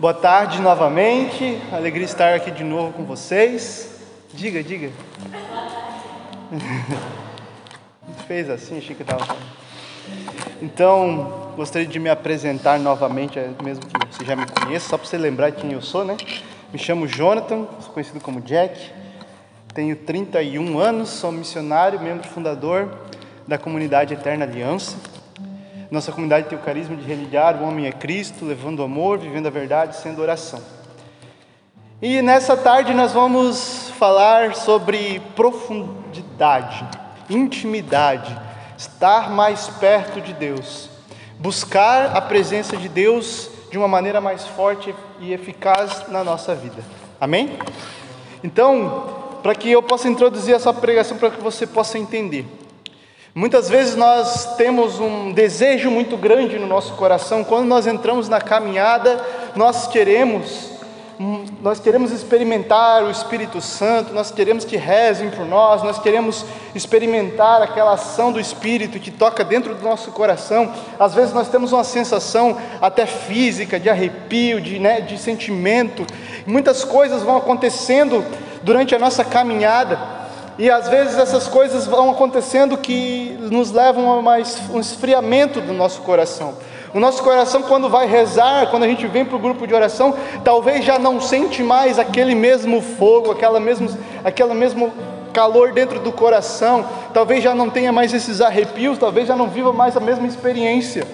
Boa tarde novamente, alegria estar aqui de novo com vocês. Diga, diga. Fez assim, achei que estava. Então, gostaria de me apresentar novamente, é mesmo que você já me conheça, só para você lembrar quem eu sou, né? Me chamo Jonathan, sou conhecido como Jack, tenho 31 anos, sou missionário, membro fundador da comunidade Eterna Aliança. Nossa comunidade tem o carisma de religar o homem é Cristo, levando amor, vivendo a verdade, sendo oração. E nessa tarde nós vamos falar sobre profundidade, intimidade, estar mais perto de Deus, buscar a presença de Deus de uma maneira mais forte e eficaz na nossa vida. Amém? Então, para que eu possa introduzir essa pregação para que você possa entender. Muitas vezes nós temos um desejo muito grande no nosso coração, quando nós entramos na caminhada, nós queremos nós queremos experimentar o Espírito Santo, nós queremos que rezem por nós, nós queremos experimentar aquela ação do Espírito que toca dentro do nosso coração. Às vezes nós temos uma sensação até física, de arrepio, de, né, de sentimento. Muitas coisas vão acontecendo durante a nossa caminhada. E às vezes essas coisas vão acontecendo que nos levam a mais um esfriamento do nosso coração. O nosso coração, quando vai rezar, quando a gente vem para o grupo de oração, talvez já não sente mais aquele mesmo fogo, aquela mesmo, aquela mesmo calor dentro do coração, talvez já não tenha mais esses arrepios, talvez já não viva mais a mesma experiência.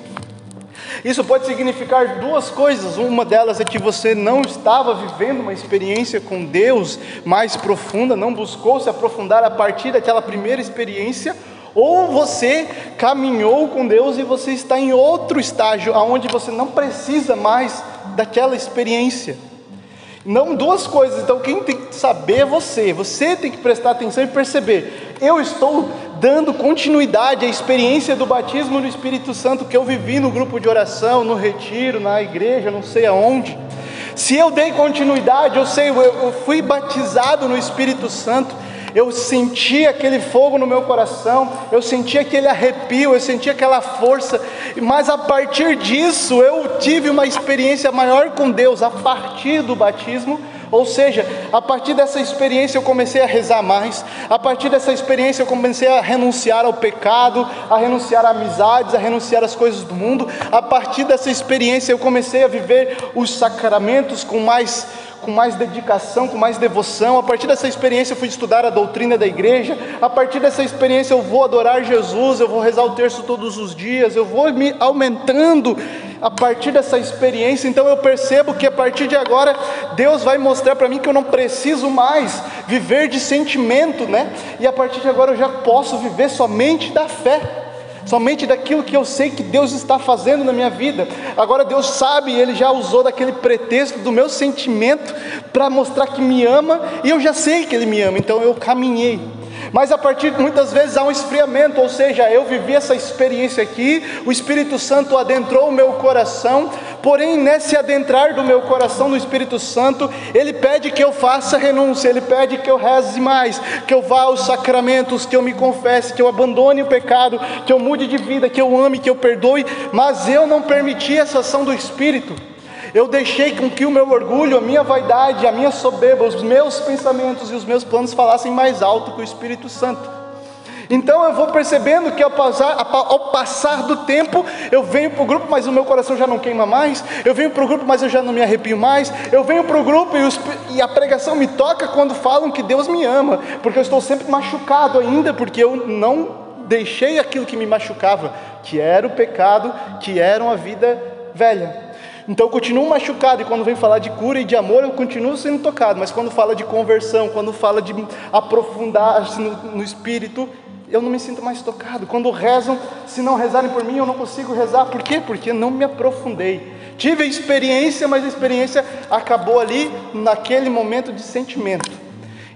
Isso pode significar duas coisas. Uma delas é que você não estava vivendo uma experiência com Deus mais profunda, não buscou se aprofundar a partir daquela primeira experiência, ou você caminhou com Deus e você está em outro estágio, aonde você não precisa mais daquela experiência. Não duas coisas, então quem tem que saber é você, você tem que prestar atenção e perceber. Eu estou dando continuidade à experiência do batismo no Espírito Santo que eu vivi no grupo de oração, no retiro, na igreja, não sei aonde. Se eu dei continuidade, eu sei, eu fui batizado no Espírito Santo, eu senti aquele fogo no meu coração, eu senti aquele arrepio, eu senti aquela força, mas a partir disso eu tive uma experiência maior com Deus, a partir do batismo ou seja, a partir dessa experiência eu comecei a rezar mais, a partir dessa experiência eu comecei a renunciar ao pecado, a renunciar a amizades, a renunciar às coisas do mundo. A partir dessa experiência eu comecei a viver os sacramentos com mais com mais dedicação, com mais devoção. A partir dessa experiência eu fui estudar a doutrina da igreja. A partir dessa experiência eu vou adorar Jesus, eu vou rezar o terço todos os dias, eu vou me aumentando a partir dessa experiência. Então eu percebo que a partir de agora Deus vai mostrar para mim que eu não preciso mais viver de sentimento, né? E a partir de agora eu já posso viver somente da fé somente daquilo que eu sei que Deus está fazendo na minha vida. Agora Deus sabe, Ele já usou daquele pretexto do meu sentimento para mostrar que me ama, e eu já sei que Ele me ama, então eu caminhei. Mas a partir muitas vezes há um esfriamento, ou seja, eu vivi essa experiência aqui, o Espírito Santo adentrou o meu coração, porém nesse adentrar do meu coração no Espírito Santo, ele pede que eu faça renúncia, ele pede que eu reze mais, que eu vá aos sacramentos, que eu me confesse, que eu abandone o pecado, que eu mude de vida, que eu ame, que eu perdoe, mas eu não permiti essa ação do Espírito. Eu deixei com que o meu orgulho, a minha vaidade, a minha soberba, os meus pensamentos e os meus planos falassem mais alto que o Espírito Santo. Então eu vou percebendo que ao passar, ao passar do tempo, eu venho para o grupo, mas o meu coração já não queima mais. Eu venho para o grupo, mas eu já não me arrepio mais. Eu venho para o grupo e, os, e, a pregação me toca quando falam que Deus me ama, porque eu estou sempre machucado ainda, porque eu não deixei aquilo que me machucava, que era o pecado, que era uma vida velha. Então eu continuo machucado e quando vem falar de cura e de amor, eu continuo sendo tocado. Mas quando fala de conversão, quando fala de aprofundar no, no espírito, eu não me sinto mais tocado. Quando rezam, se não rezarem por mim, eu não consigo rezar. Por quê? Porque não me aprofundei. Tive experiência, mas a experiência acabou ali naquele momento de sentimento.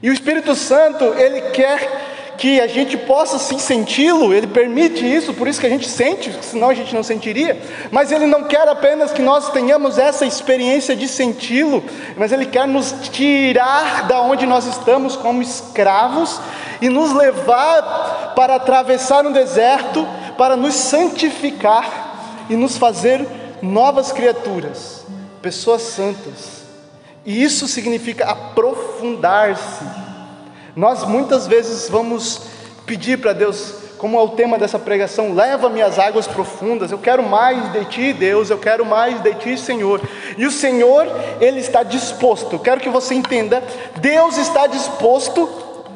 E o Espírito Santo, ele quer que a gente possa sim senti-lo, Ele permite isso, por isso que a gente sente, senão a gente não sentiria, mas Ele não quer apenas que nós tenhamos essa experiência de senti-lo, mas Ele quer nos tirar da onde nós estamos como escravos e nos levar para atravessar um deserto, para nos santificar e nos fazer novas criaturas. pessoas santas. E isso significa aprofundar-se. Nós muitas vezes vamos pedir para Deus, como é o tema dessa pregação, leva-me às águas profundas. Eu quero mais de ti, Deus, eu quero mais de ti, Senhor. E o Senhor, ele está disposto. Eu quero que você entenda, Deus está disposto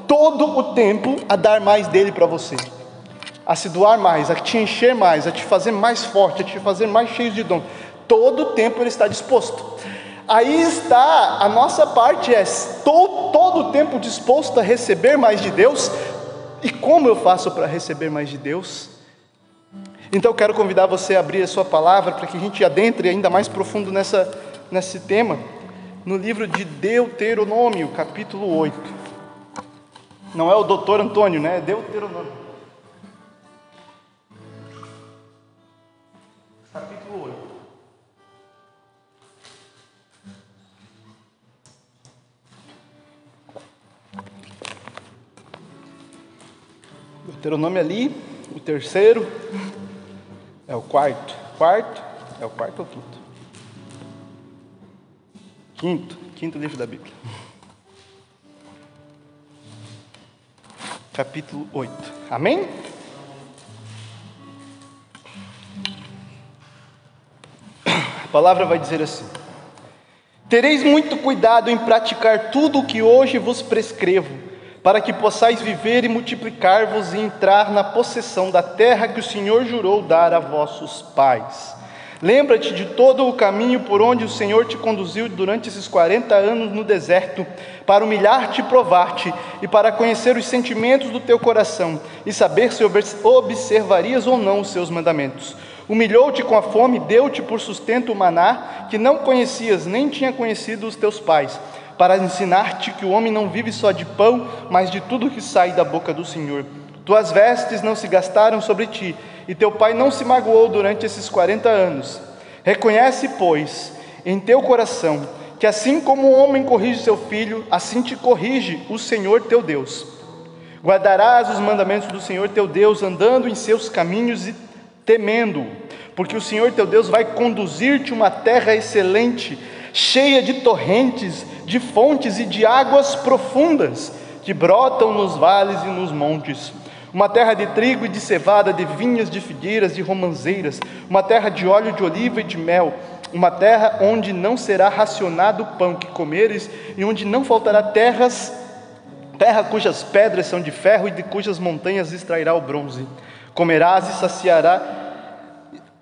todo o tempo a dar mais dele para você. A se doar mais, a te encher mais, a te fazer mais forte, a te fazer mais cheio de dom. Todo o tempo ele está disposto. Aí está a nossa parte é estou todo o tempo disposto a receber mais de Deus. E como eu faço para receber mais de Deus? Então quero convidar você a abrir a sua palavra para que a gente adentre ainda mais profundo nessa, nesse tema, no livro de Deuteronômio, capítulo 8. Não é o doutor Antônio, né? É Deuteronômio. Deuteronômio ali, o terceiro é o quarto. Quarto é o quarto ou quinto? Quinto, quinto livro da Bíblia. Capítulo 8. Amém? A palavra vai dizer assim: Tereis muito cuidado em praticar tudo o que hoje vos prescrevo para que possais viver e multiplicar-vos e entrar na possessão da terra que o Senhor jurou dar a vossos pais. Lembra-te de todo o caminho por onde o Senhor te conduziu durante esses 40 anos no deserto, para humilhar-te e provar-te, e para conhecer os sentimentos do teu coração, e saber se observarias ou não os seus mandamentos. Humilhou-te com a fome, deu-te por sustento o maná, que não conhecias nem tinha conhecido os teus pais para ensinar-te que o homem não vive só de pão, mas de tudo que sai da boca do Senhor. Tuas vestes não se gastaram sobre ti, e teu pai não se magoou durante esses quarenta anos. Reconhece, pois, em teu coração, que assim como o homem corrige seu filho, assim te corrige o Senhor teu Deus. Guardarás os mandamentos do Senhor teu Deus, andando em seus caminhos e temendo, porque o Senhor teu Deus vai conduzir-te uma terra excelente, cheia de torrentes, de fontes e de águas profundas que brotam nos vales e nos montes. Uma terra de trigo e de cevada, de vinhas, de figueiras, de romanzeiras, uma terra de óleo de oliva e de mel, uma terra onde não será racionado o pão que comeres e onde não faltará terras, terra cujas pedras são de ferro e de cujas montanhas extrairá o bronze. Comerás e saciará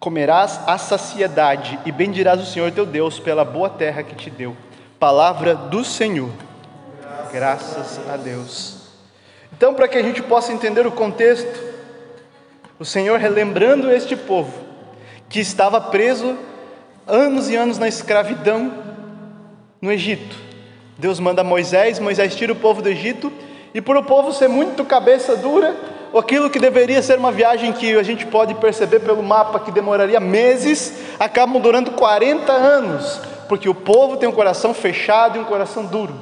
comerás a saciedade e bendirás o Senhor teu Deus pela boa terra que te deu. Palavra do Senhor. Graças a Deus. Então, para que a gente possa entender o contexto, o Senhor relembrando este povo que estava preso anos e anos na escravidão no Egito. Deus manda Moisés, Moisés tira o povo do Egito, e por o povo ser muito cabeça dura, aquilo que deveria ser uma viagem que a gente pode perceber pelo mapa que demoraria meses, acabam durando 40 anos, porque o povo tem um coração fechado e um coração duro.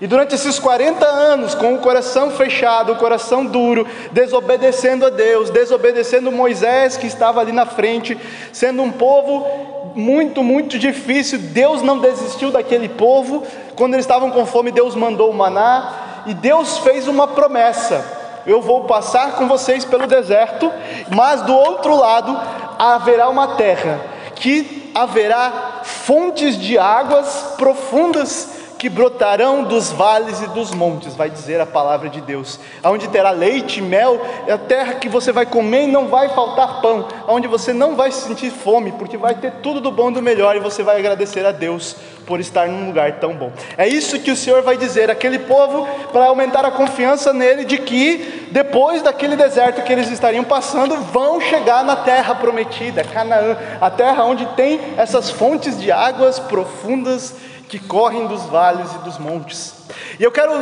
E durante esses 40 anos, com o coração fechado, o coração duro, desobedecendo a Deus, desobedecendo Moisés que estava ali na frente, sendo um povo muito, muito difícil, Deus não desistiu daquele povo. Quando eles estavam com fome, Deus mandou o maná, e Deus fez uma promessa eu vou passar com vocês pelo deserto, mas do outro lado haverá uma terra que haverá fontes de águas profundas que brotarão dos vales e dos montes, vai dizer a palavra de Deus. Onde terá leite e mel, é a terra que você vai comer e não vai faltar pão, onde você não vai sentir fome, porque vai ter tudo do bom e do melhor e você vai agradecer a Deus por estar num lugar tão bom. É isso que o Senhor vai dizer àquele povo para aumentar a confiança nele de que depois daquele deserto que eles estariam passando, vão chegar na terra prometida, Canaã, a terra onde tem essas fontes de águas profundas que correm dos vales e dos montes. E eu quero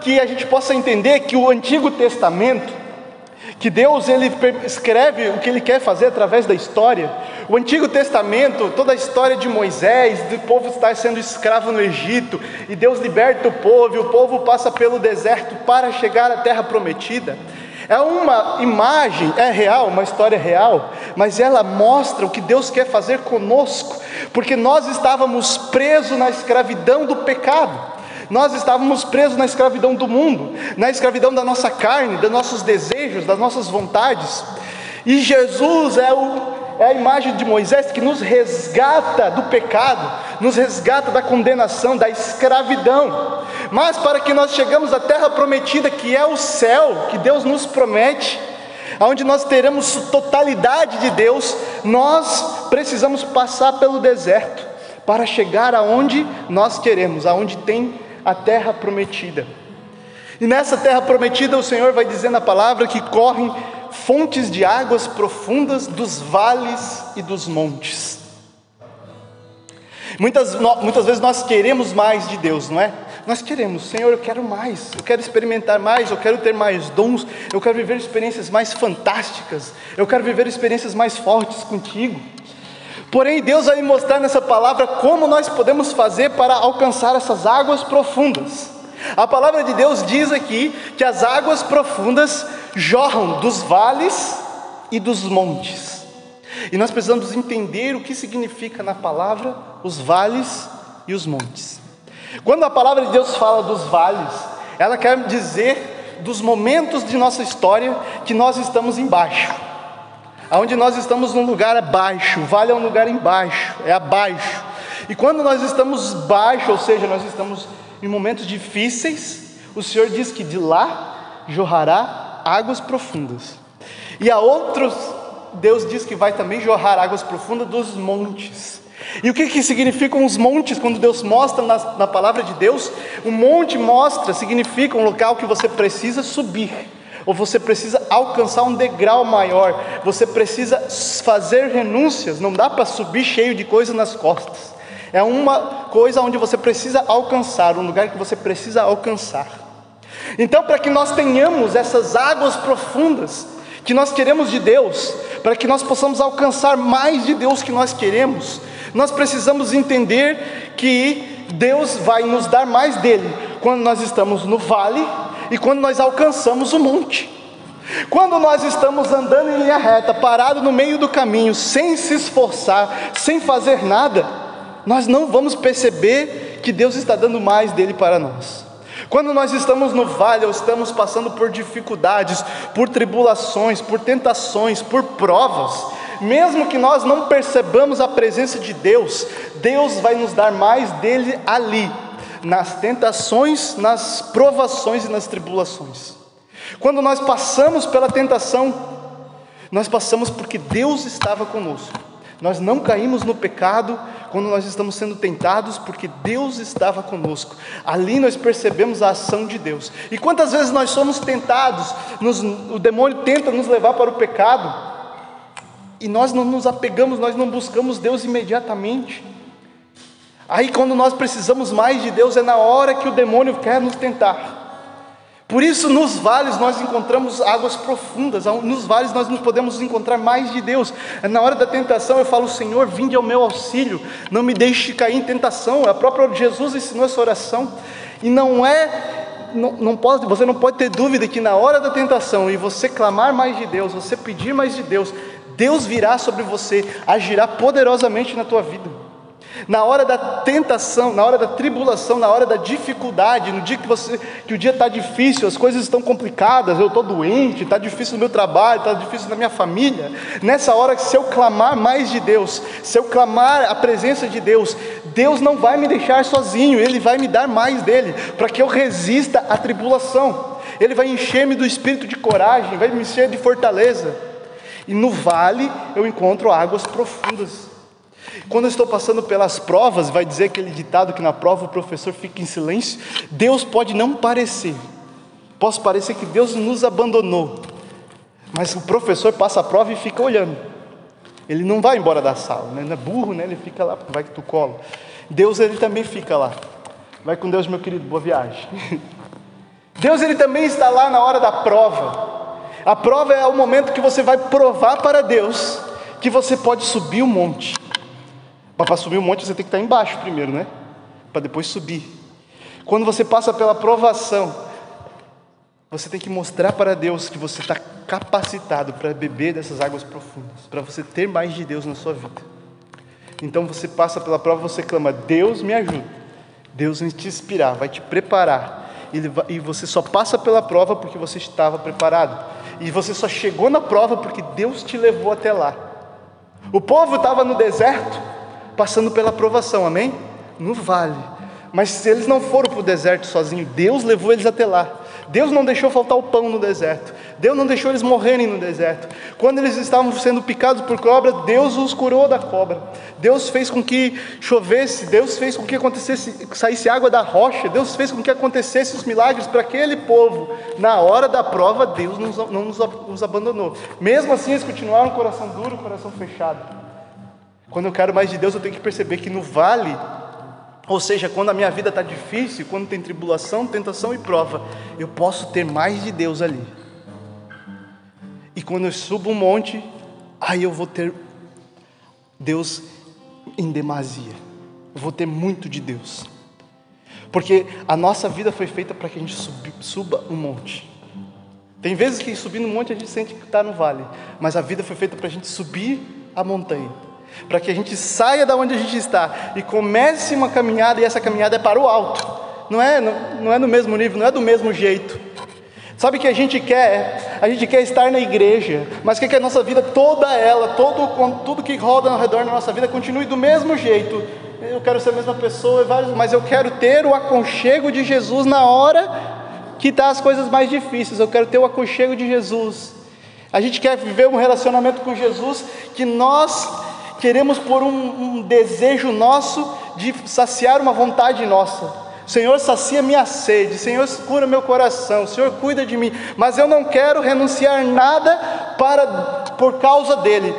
que a gente possa entender que o Antigo Testamento, que Deus ele escreve o que ele quer fazer através da história. O Antigo Testamento, toda a história de Moisés, do povo estar sendo escravo no Egito, e Deus liberta o povo, e o povo passa pelo deserto para chegar à terra prometida. É uma imagem, é real, uma história real, mas ela mostra o que Deus quer fazer conosco, porque nós estávamos presos na escravidão do pecado, nós estávamos presos na escravidão do mundo, na escravidão da nossa carne, dos nossos desejos, das nossas vontades, e Jesus é o é a imagem de Moisés que nos resgata do pecado, nos resgata da condenação, da escravidão. Mas para que nós chegamos à terra prometida, que é o céu, que Deus nos promete, onde nós teremos totalidade de Deus, nós precisamos passar pelo deserto para chegar aonde nós queremos, aonde tem a terra prometida. E nessa terra prometida, o Senhor vai dizer na palavra que correm fontes de águas profundas dos vales e dos montes. Muitas, muitas vezes nós queremos mais de Deus, não é? Nós queremos, Senhor, eu quero mais, eu quero experimentar mais, eu quero ter mais dons, eu quero viver experiências mais fantásticas, eu quero viver experiências mais fortes contigo. Porém, Deus vai mostrar nessa palavra como nós podemos fazer para alcançar essas águas profundas. A palavra de Deus diz aqui que as águas profundas jorram dos vales e dos montes. E nós precisamos entender o que significa na palavra os vales e os montes. Quando a palavra de Deus fala dos vales, ela quer dizer dos momentos de nossa história que nós estamos embaixo. Aonde nós estamos num lugar abaixo, vale é um lugar embaixo, é abaixo. E quando nós estamos baixo, ou seja, nós estamos em momentos difíceis, o Senhor diz que de lá jorrará águas profundas. E a outros, Deus diz que vai também jorrar águas profundas dos montes. E o que, que significam os montes quando Deus mostra na, na palavra de Deus? O monte mostra, significa um local que você precisa subir ou você precisa alcançar um degrau maior, você precisa fazer renúncias, não dá para subir cheio de coisa nas costas. É uma coisa onde você precisa alcançar, um lugar que você precisa alcançar. Então, para que nós tenhamos essas águas profundas que nós queremos de Deus, para que nós possamos alcançar mais de Deus que nós queremos, nós precisamos entender que Deus vai nos dar mais dele quando nós estamos no vale e quando nós alcançamos o monte. Quando nós estamos andando em linha reta, parado no meio do caminho, sem se esforçar, sem fazer nada, nós não vamos perceber que Deus está dando mais dele para nós. Quando nós estamos no vale ou estamos passando por dificuldades, por tribulações, por tentações, por provas, mesmo que nós não percebamos a presença de Deus, Deus vai nos dar mais dele ali, nas tentações, nas provações e nas tribulações. Quando nós passamos pela tentação, nós passamos porque Deus estava conosco. Nós não caímos no pecado quando nós estamos sendo tentados, porque Deus estava conosco. Ali nós percebemos a ação de Deus. E quantas vezes nós somos tentados, nos, o demônio tenta nos levar para o pecado, e nós não nos apegamos, nós não buscamos Deus imediatamente. Aí, quando nós precisamos mais de Deus, é na hora que o demônio quer nos tentar. Por isso, nos vales nós encontramos águas profundas, nos vales nós nos podemos encontrar mais de Deus. Na hora da tentação eu falo, Senhor, vinde ao meu auxílio, não me deixe cair em tentação. A própria Jesus ensinou essa oração, e não é, não, não pode, você não pode ter dúvida que na hora da tentação e você clamar mais de Deus, você pedir mais de Deus, Deus virá sobre você, agirá poderosamente na tua vida. Na hora da tentação, na hora da tribulação, na hora da dificuldade, no dia que você que o dia está difícil, as coisas estão complicadas, eu estou doente, está difícil no meu trabalho, está difícil na minha família. Nessa hora, se eu clamar mais de Deus, se eu clamar a presença de Deus, Deus não vai me deixar sozinho, Ele vai me dar mais dele, para que eu resista à tribulação. Ele vai encher-me do espírito de coragem, vai me encher de fortaleza. E no vale eu encontro águas profundas. Quando eu estou passando pelas provas, vai dizer aquele ditado que na prova o professor fica em silêncio. Deus pode não parecer, posso parecer que Deus nos abandonou, mas o professor passa a prova e fica olhando. Ele não vai embora da sala, né? não é burro, né? ele fica lá, vai que tu cola. Deus ele também fica lá. Vai com Deus, meu querido, boa viagem. Deus ele também está lá na hora da prova. A prova é o momento que você vai provar para Deus que você pode subir o monte. Para subir um monte você tem que estar embaixo primeiro, né? Para depois subir. Quando você passa pela provação, Você tem que mostrar para Deus que você está capacitado para beber dessas águas profundas, para você ter mais de Deus na sua vida. Então você passa pela prova, você clama: Deus me ajuda. Deus vai te inspirar, vai te preparar. E você só passa pela prova porque você estava preparado. E você só chegou na prova porque Deus te levou até lá. O povo estava no deserto, passando pela provação, amém? No vale. Mas se eles não foram para o deserto sozinhos, Deus levou eles até lá. Deus não deixou faltar o pão no deserto. Deus não deixou eles morrerem no deserto. Quando eles estavam sendo picados por cobra, Deus os curou da cobra. Deus fez com que chovesse, Deus fez com que acontecesse, saísse água da rocha, Deus fez com que acontecesse os milagres para aquele povo. Na hora da prova, Deus não nos, abandonou. Mesmo assim, eles continuaram coração duro, coração fechado. Quando eu quero mais de Deus, eu tenho que perceber que no vale ou seja, quando a minha vida está difícil, quando tem tribulação, tentação e prova, eu posso ter mais de Deus ali. E quando eu subo um monte, aí eu vou ter Deus em demasia. Eu vou ter muito de Deus. Porque a nossa vida foi feita para que a gente suba um monte. Tem vezes que subindo um monte a gente sente que está no vale, mas a vida foi feita para a gente subir a montanha para que a gente saia da onde a gente está e comece uma caminhada, e essa caminhada é para o alto, não é, não, não é no mesmo nível, não é do mesmo jeito. Sabe o que a gente quer? A gente quer estar na igreja, mas quer que a nossa vida, toda ela, todo, tudo que roda ao redor da nossa vida, continue do mesmo jeito. Eu quero ser a mesma pessoa, mas eu quero ter o aconchego de Jesus na hora que está as coisas mais difíceis. Eu quero ter o aconchego de Jesus. A gente quer viver um relacionamento com Jesus que nós queremos por um, um desejo nosso de saciar uma vontade nossa. Senhor, sacia minha sede, Senhor, cura meu coração, Senhor, cuida de mim, mas eu não quero renunciar nada para por causa dele.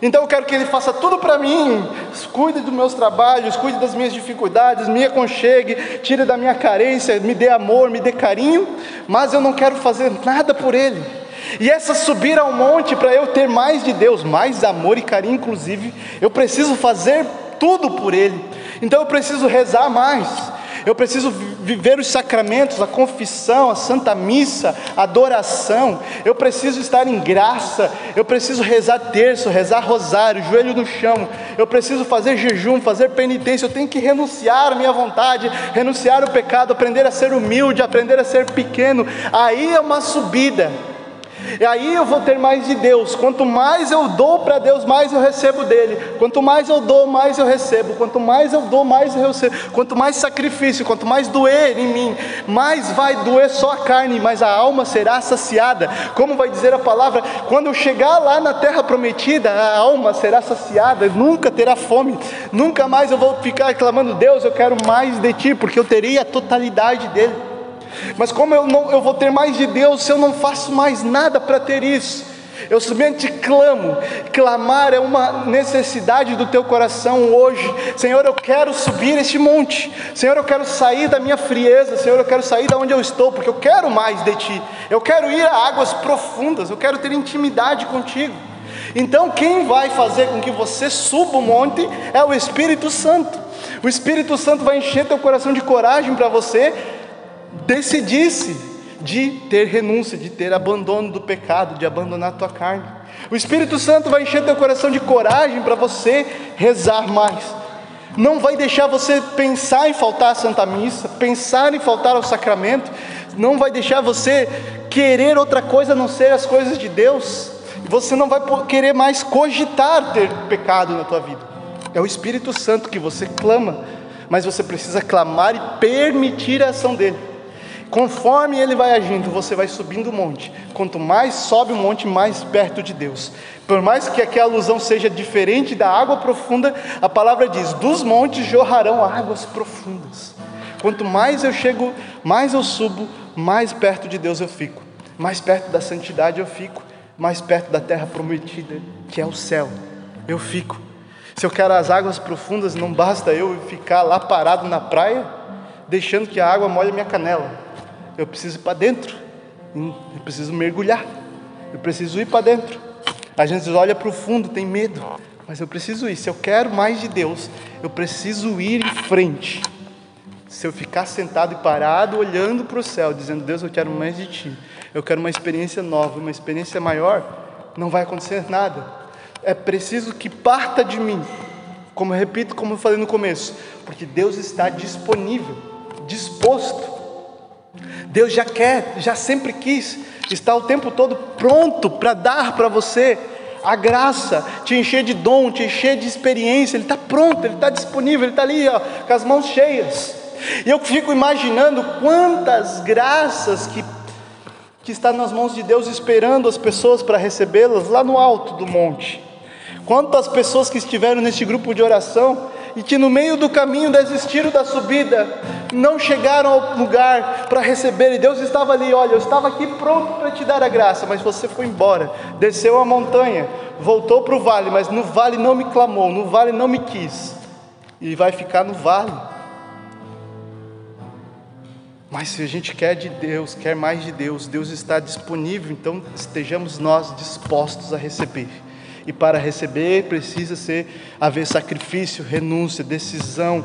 Então eu quero que ele faça tudo para mim, cuide dos meus trabalhos, cuide das minhas dificuldades, me aconchegue, tire da minha carência, me dê amor, me dê carinho, mas eu não quero fazer nada por ele. E essa subir ao monte para eu ter mais de Deus, mais amor e carinho, inclusive, eu preciso fazer tudo por Ele. Então eu preciso rezar mais. Eu preciso viver os sacramentos, a confissão, a santa missa, a adoração. Eu preciso estar em graça. Eu preciso rezar terço, rezar rosário, joelho no chão. Eu preciso fazer jejum, fazer penitência. Eu tenho que renunciar à minha vontade, renunciar ao pecado, aprender a ser humilde, aprender a ser pequeno. Aí é uma subida. E aí eu vou ter mais de Deus. Quanto mais eu dou para Deus, mais eu recebo dele. Quanto mais eu dou, mais eu recebo. Quanto mais eu dou, mais eu recebo. Quanto mais sacrifício, quanto mais doer em mim, mais vai doer só a carne, mas a alma será saciada. Como vai dizer a palavra, quando eu chegar lá na terra prometida, a alma será saciada, nunca terá fome. Nunca mais eu vou ficar clamando, Deus, eu quero mais de ti, porque eu terei a totalidade dele. Mas como eu, não, eu vou ter mais de Deus se eu não faço mais nada para ter isso? Eu somente clamo. Clamar é uma necessidade do teu coração hoje. Senhor, eu quero subir este monte. Senhor, eu quero sair da minha frieza. Senhor, eu quero sair da onde eu estou, porque eu quero mais de ti. Eu quero ir a águas profundas. Eu quero ter intimidade contigo. Então, quem vai fazer com que você suba o monte é o Espírito Santo. O Espírito Santo vai encher teu coração de coragem para você decidisse de ter renúncia, de ter abandono do pecado, de abandonar a tua carne. O Espírito Santo vai encher teu coração de coragem para você rezar mais. Não vai deixar você pensar em faltar à Santa Missa, pensar em faltar ao sacramento, não vai deixar você querer outra coisa a não ser as coisas de Deus. Você não vai querer mais cogitar ter pecado na tua vida. É o Espírito Santo que você clama, mas você precisa clamar e permitir a ação dele. Conforme ele vai agindo, você vai subindo o monte. Quanto mais sobe o monte, mais perto de Deus. Por mais que aqui a alusão seja diferente da água profunda, a palavra diz: dos montes jorrarão águas profundas. Quanto mais eu chego, mais eu subo, mais perto de Deus eu fico. Mais perto da santidade eu fico. Mais perto da terra prometida, que é o céu, eu fico. Se eu quero as águas profundas, não basta eu ficar lá parado na praia, deixando que a água molhe minha canela eu preciso ir para dentro, hum, eu preciso mergulhar, eu preciso ir para dentro. A gente olha para o fundo, tem medo, mas eu preciso ir. Se eu quero mais de Deus, eu preciso ir em frente. Se eu ficar sentado e parado, olhando para o céu, dizendo: Deus, eu quero mais de Ti, eu quero uma experiência nova, uma experiência maior, não vai acontecer nada. É preciso que parta de mim, como eu repito, como eu falei no começo, porque Deus está disponível, disposto. Deus já quer, já sempre quis, está o tempo todo pronto para dar para você a graça, te encher de dom, te encher de experiência. Ele está pronto, ele está disponível, ele está ali ó, com as mãos cheias. E eu fico imaginando quantas graças que, que está nas mãos de Deus esperando as pessoas para recebê-las lá no alto do monte. Quantas pessoas que estiveram neste grupo de oração e que no meio do caminho desistiram da subida, não chegaram ao lugar para receber, e Deus estava ali, olha, eu estava aqui pronto para te dar a graça, mas você foi embora, desceu a montanha, voltou para o vale, mas no vale não me clamou, no vale não me quis, e vai ficar no vale. Mas se a gente quer de Deus, quer mais de Deus, Deus está disponível, então estejamos nós dispostos a receber. E para receber precisa ser haver sacrifício, renúncia, decisão,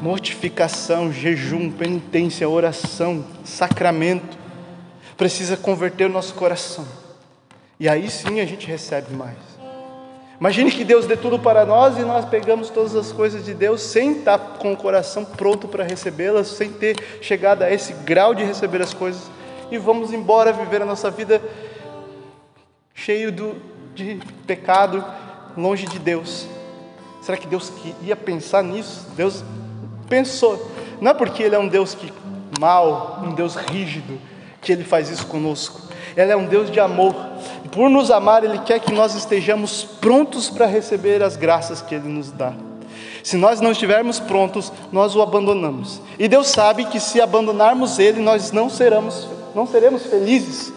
mortificação, jejum, penitência, oração, sacramento. Precisa converter o nosso coração. E aí sim a gente recebe mais. Imagine que Deus dê tudo para nós e nós pegamos todas as coisas de Deus sem estar com o coração pronto para recebê-las, sem ter chegado a esse grau de receber as coisas e vamos embora viver a nossa vida cheio do, de pecado, longe de Deus. Será que Deus ia pensar nisso? Deus pensou. Não é porque Ele é um Deus que mal, um Deus rígido, que Ele faz isso conosco. Ele é um Deus de amor. E por nos amar, Ele quer que nós estejamos prontos para receber as graças que Ele nos dá. Se nós não estivermos prontos, nós o abandonamos. E Deus sabe que se abandonarmos Ele, nós não seremos, não seremos felizes,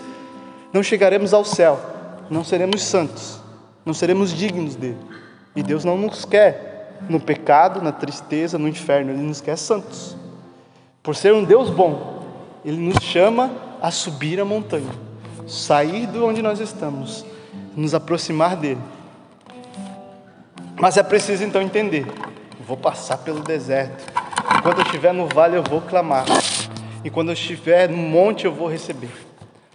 não chegaremos ao céu não seremos santos, não seremos dignos dele. E Deus não nos quer no pecado, na tristeza, no inferno, Ele nos quer santos. Por ser um Deus bom, Ele nos chama a subir a montanha, sair de onde nós estamos, nos aproximar dele. Mas é preciso então entender: vou passar pelo deserto, enquanto eu estiver no vale eu vou clamar, e quando eu estiver no monte eu vou receber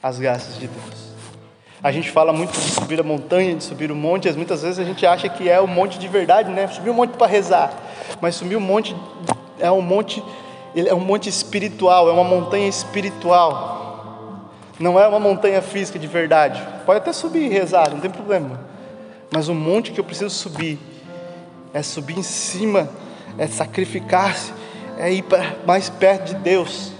as graças de Deus. A gente fala muito de subir a montanha, de subir o monte, e muitas vezes a gente acha que é o monte de verdade, né? Subir o monte para rezar. Mas subir o monte é um monte, é um monte espiritual, é uma montanha espiritual. Não é uma montanha física de verdade. Pode até subir e rezar, não tem problema. Mas o monte que eu preciso subir é subir em cima, é sacrificar-se, é ir mais perto de Deus.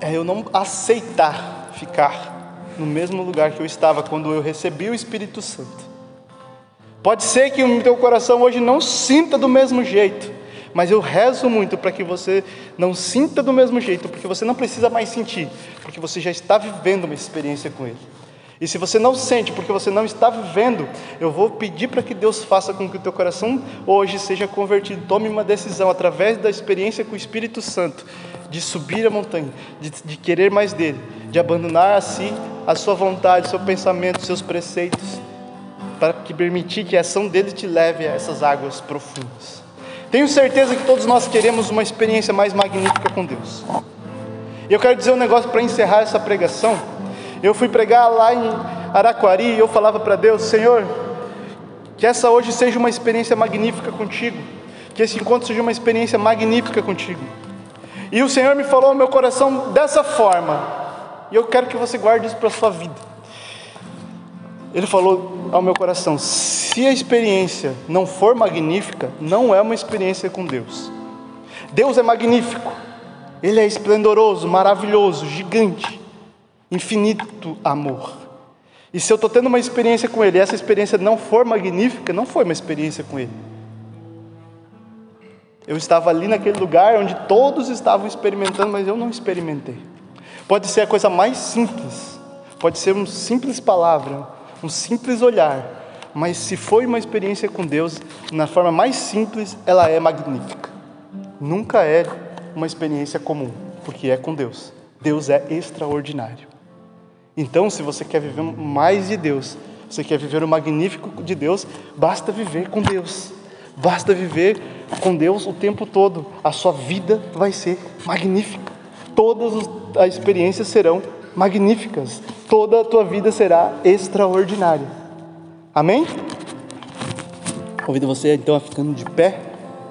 É eu não aceitar ficar no mesmo lugar que eu estava quando eu recebi o Espírito Santo. Pode ser que o teu coração hoje não sinta do mesmo jeito, mas eu rezo muito para que você não sinta do mesmo jeito, porque você não precisa mais sentir, porque você já está vivendo uma experiência com Ele. E se você não sente porque você não está vivendo, eu vou pedir para que Deus faça com que o teu coração hoje seja convertido. Tome uma decisão através da experiência com o Espírito Santo de subir a montanha, de, de querer mais dele, de abandonar a si a sua vontade, seu pensamento, seus preceitos, para que permitir que a ação dele te leve a essas águas profundas. Tenho certeza que todos nós queremos uma experiência mais magnífica com Deus. E eu quero dizer um negócio para encerrar essa pregação. Eu fui pregar lá em Araquari e eu falava para Deus: Senhor, que essa hoje seja uma experiência magnífica contigo, que esse encontro seja uma experiência magnífica contigo. E o Senhor me falou ao meu coração dessa forma, e eu quero que você guarde isso para a sua vida. Ele falou ao meu coração: se a experiência não for magnífica, não é uma experiência com Deus. Deus é magnífico, Ele é esplendoroso, maravilhoso, gigante infinito amor. E se eu estou tendo uma experiência com Ele, e essa experiência não for magnífica, não foi uma experiência com Ele. Eu estava ali naquele lugar onde todos estavam experimentando, mas eu não experimentei. Pode ser a coisa mais simples, pode ser uma simples palavra, um simples olhar, mas se foi uma experiência com Deus, na forma mais simples, ela é magnífica. Nunca é uma experiência comum, porque é com Deus. Deus é extraordinário. Então, se você quer viver mais de Deus, você quer viver o magnífico de Deus, basta viver com Deus, basta viver com Deus o tempo todo, a sua vida vai ser magnífica. Todas as experiências serão magníficas. Toda a tua vida será extraordinária. Amém? Convido você então a ficando de pé.